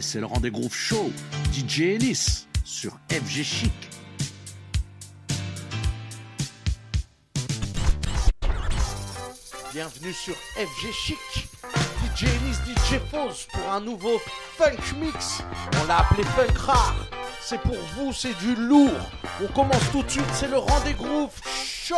C'est le rendez-vous show. DJ Ennis sur FG Chic. Bienvenue sur FG Chic. DJ Ennis, DJ Foz pour un nouveau funk mix. On l'a appelé funk rare. C'est pour vous, c'est du lourd. On commence tout de suite, c'est le rendez-vous show.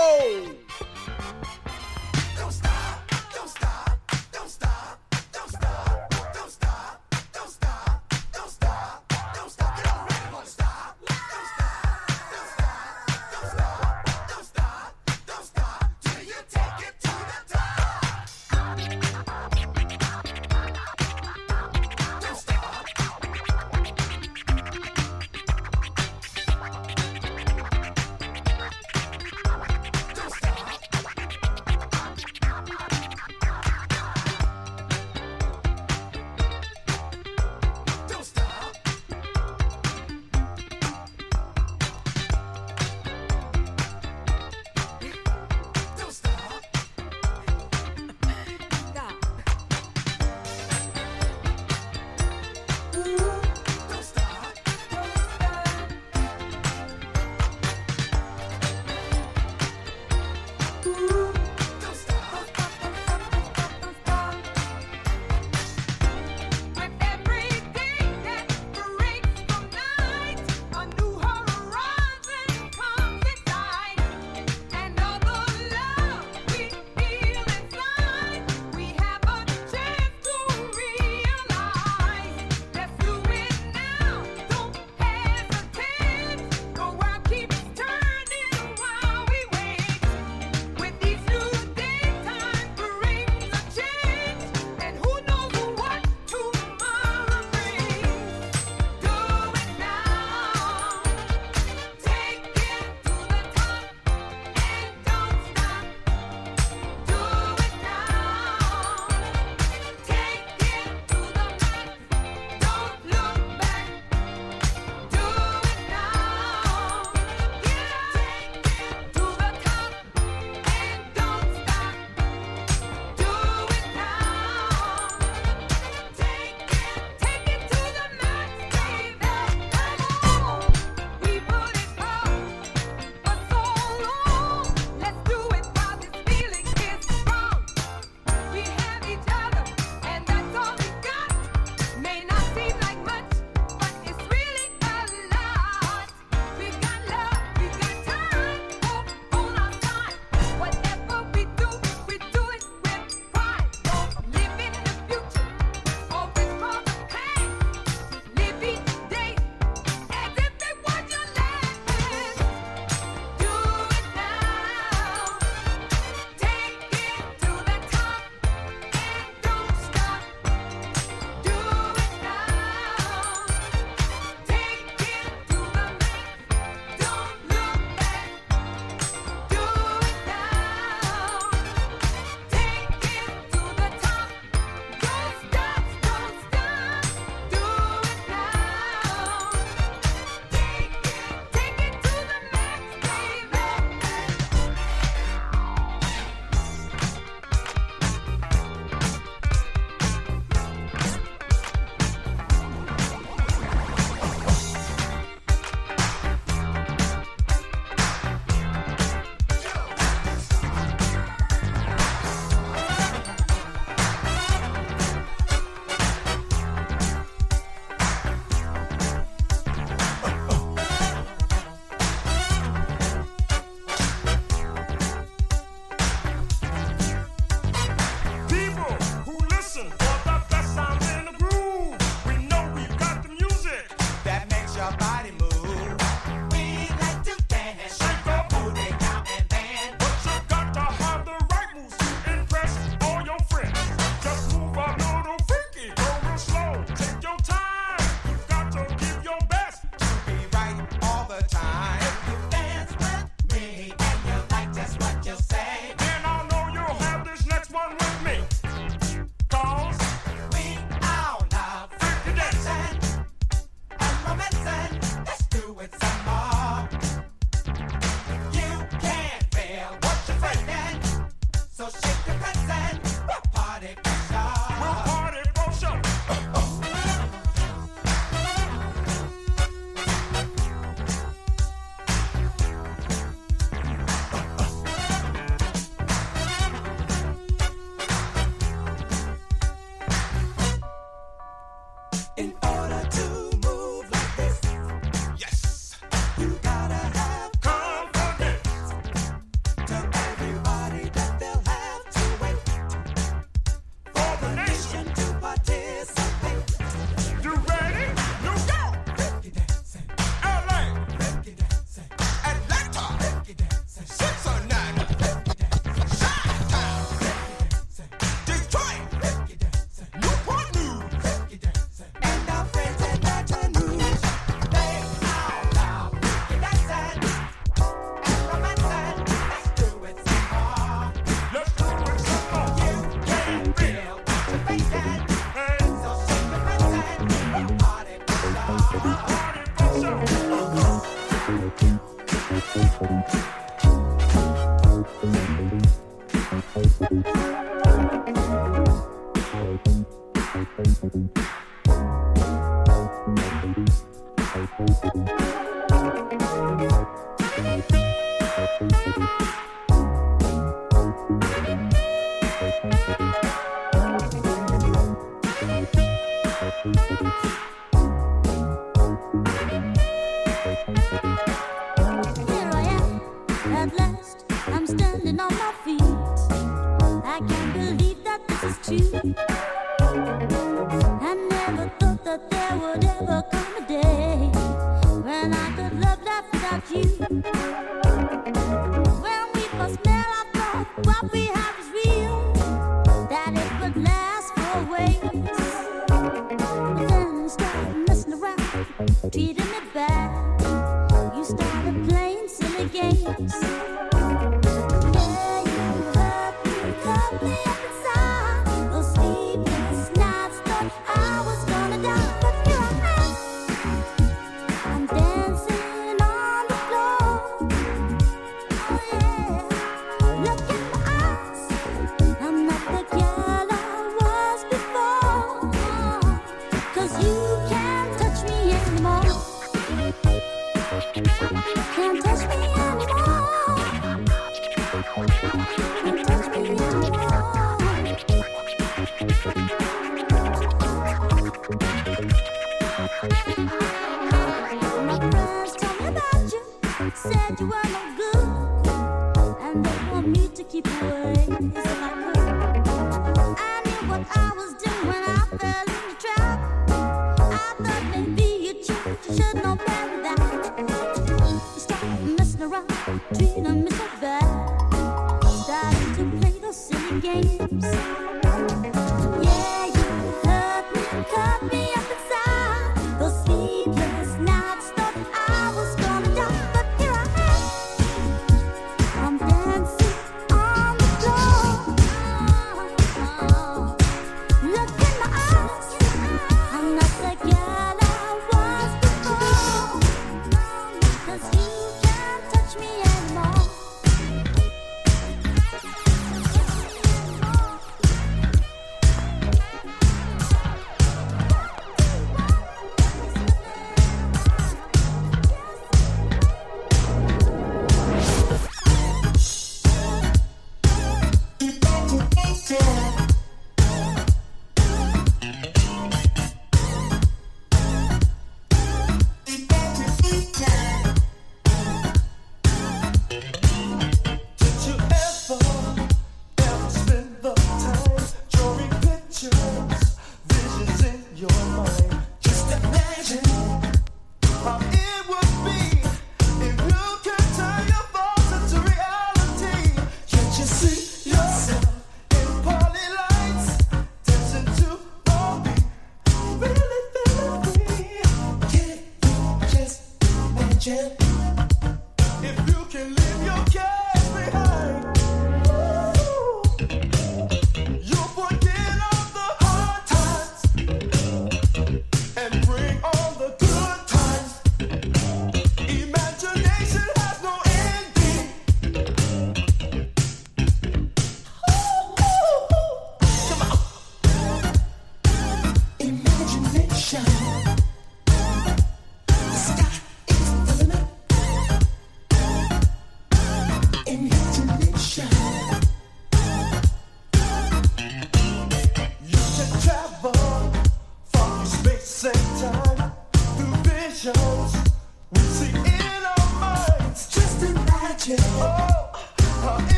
If you can live your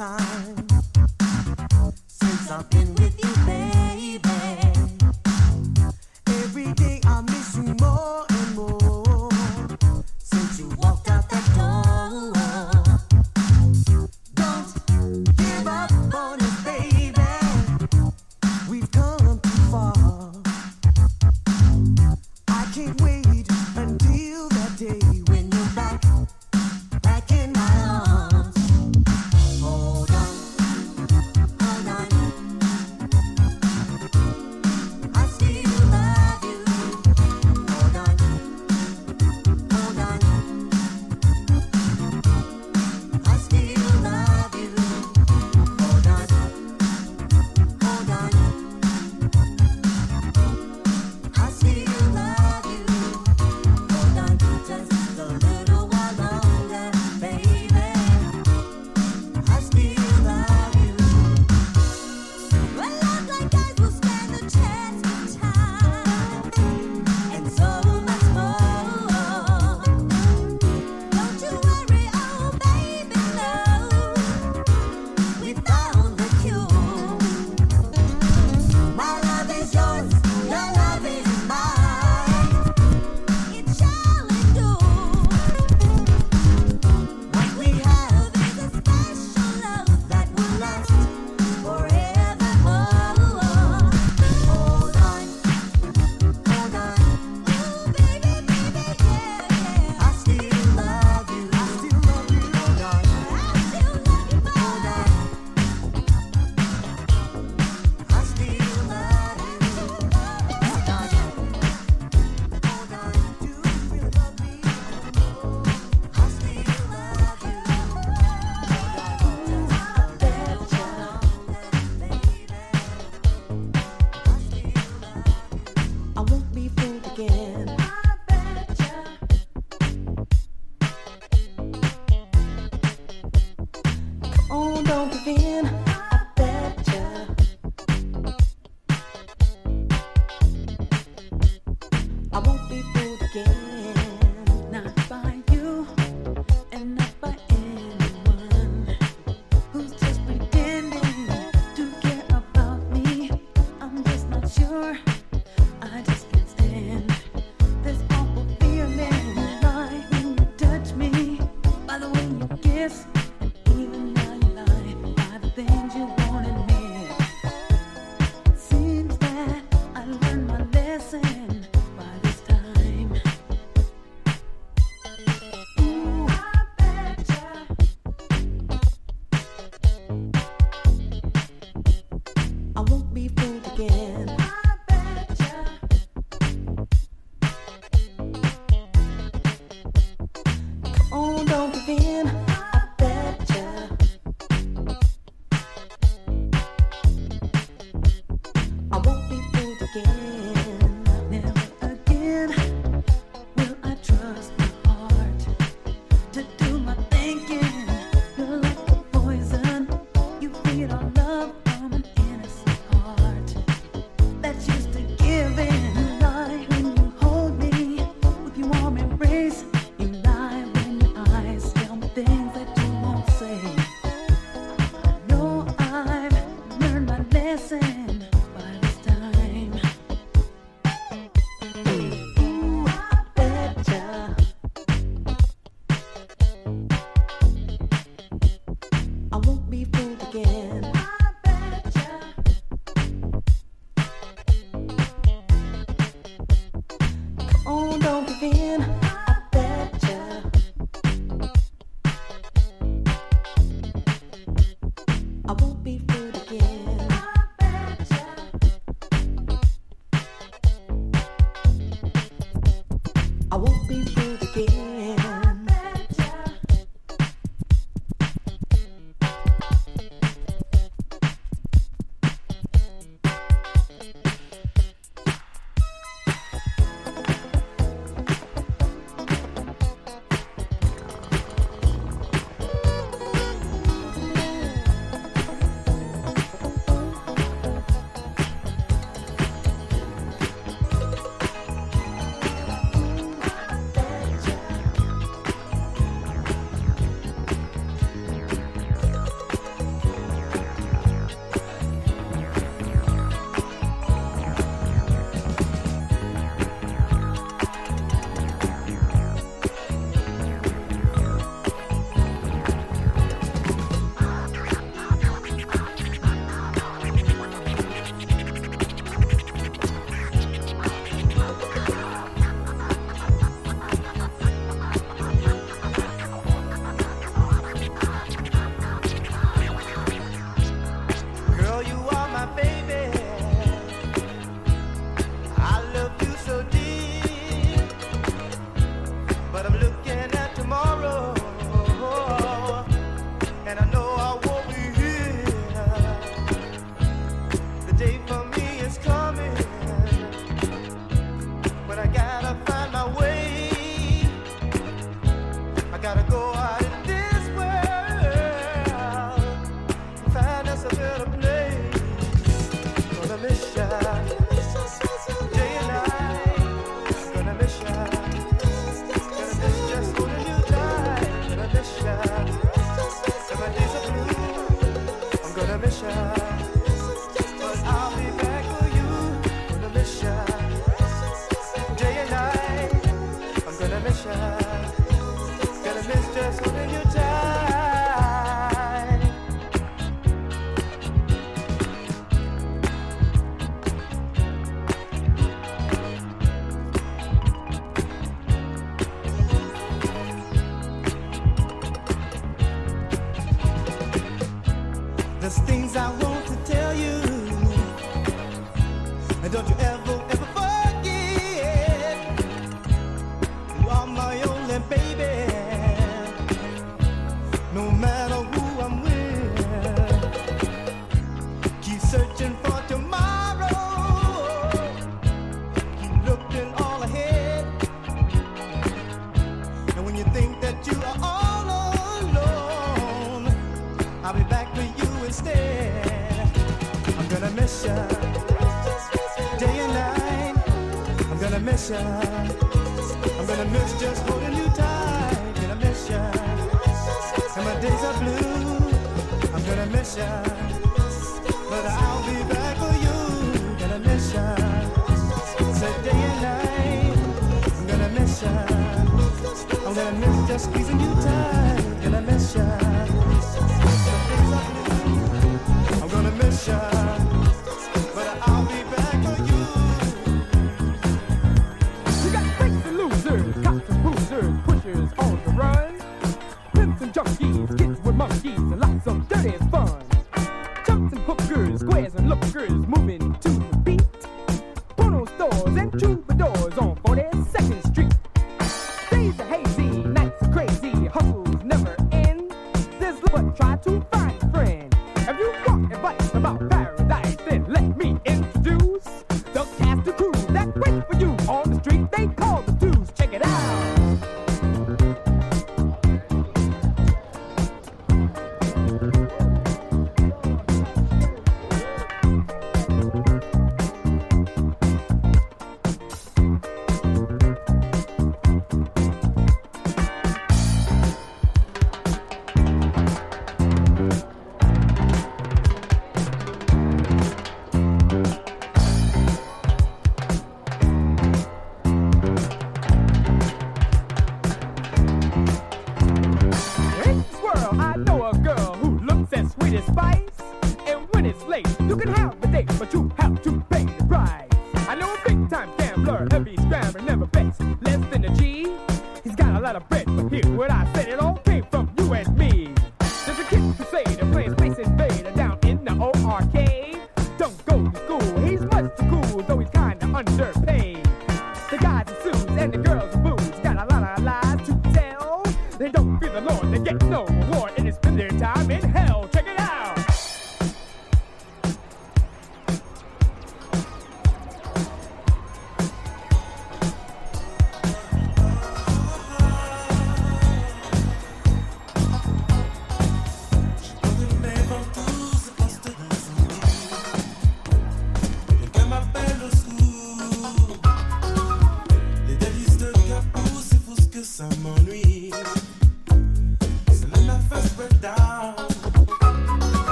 time since I've been.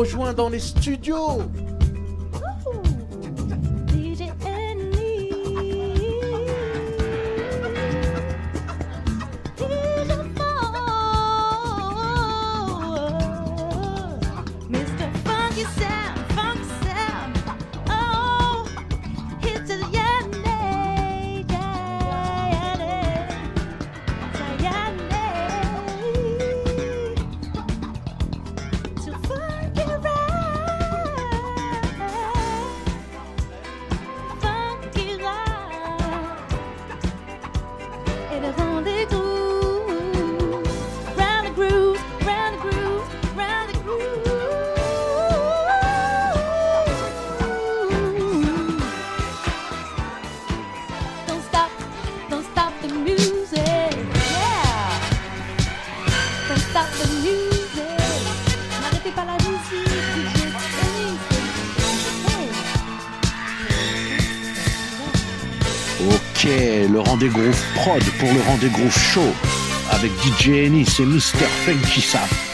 Rejoint dans les studios. Rendez-vous prod pour le rendez-vous show avec DJ Ennis et Mr. Funky Sam.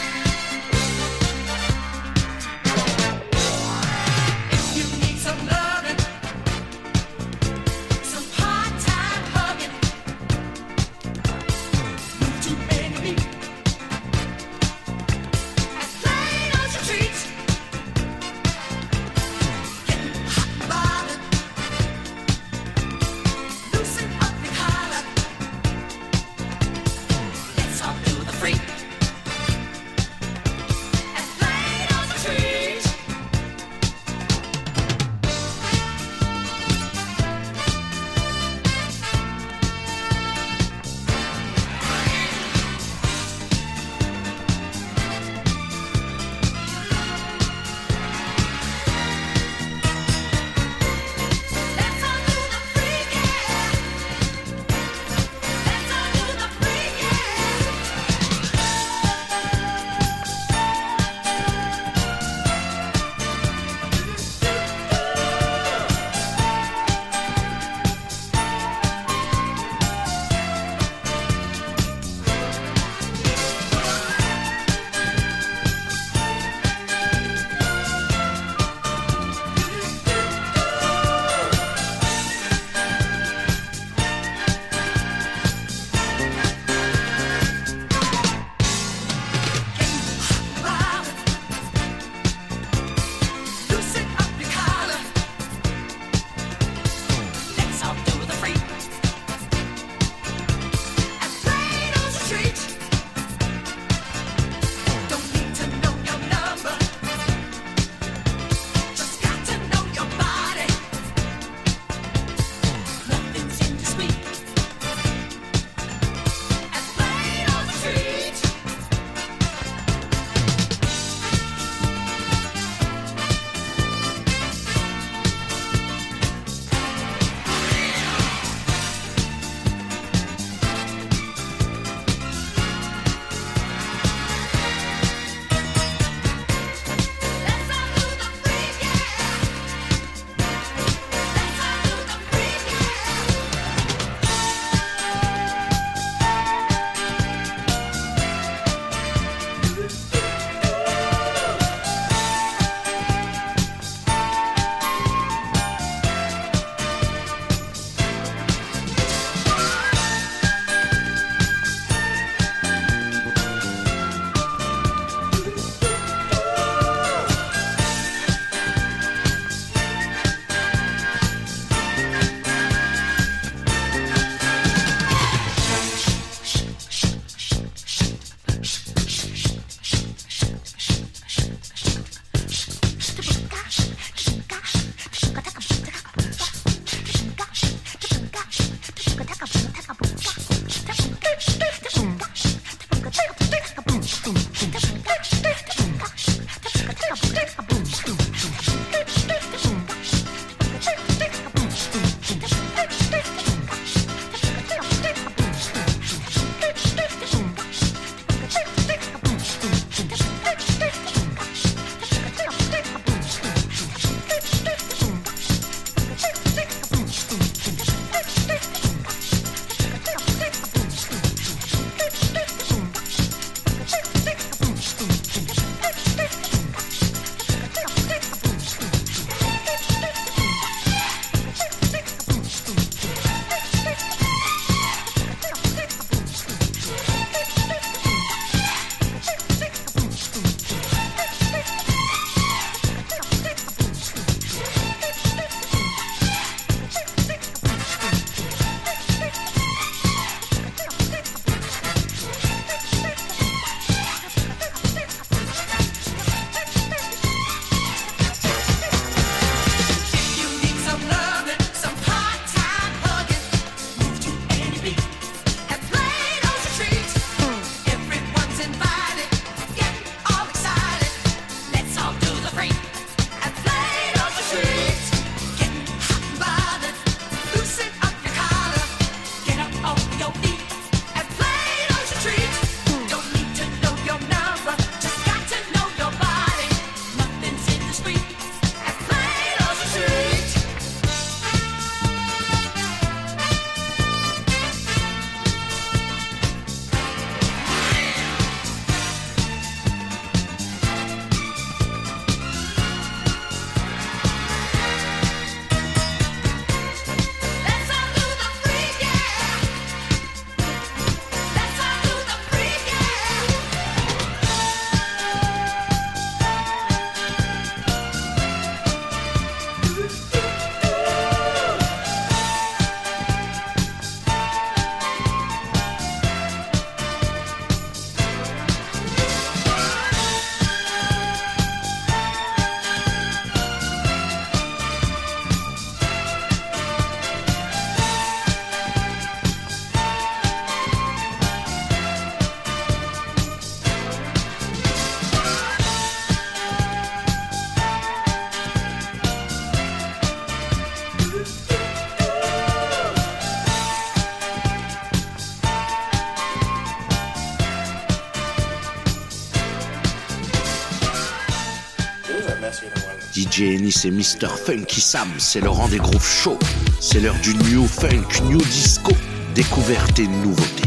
Et Mr. Funky Sam, c'est le rang des grooves chauds. C'est l'heure du new funk, new disco, découverte et nouveauté.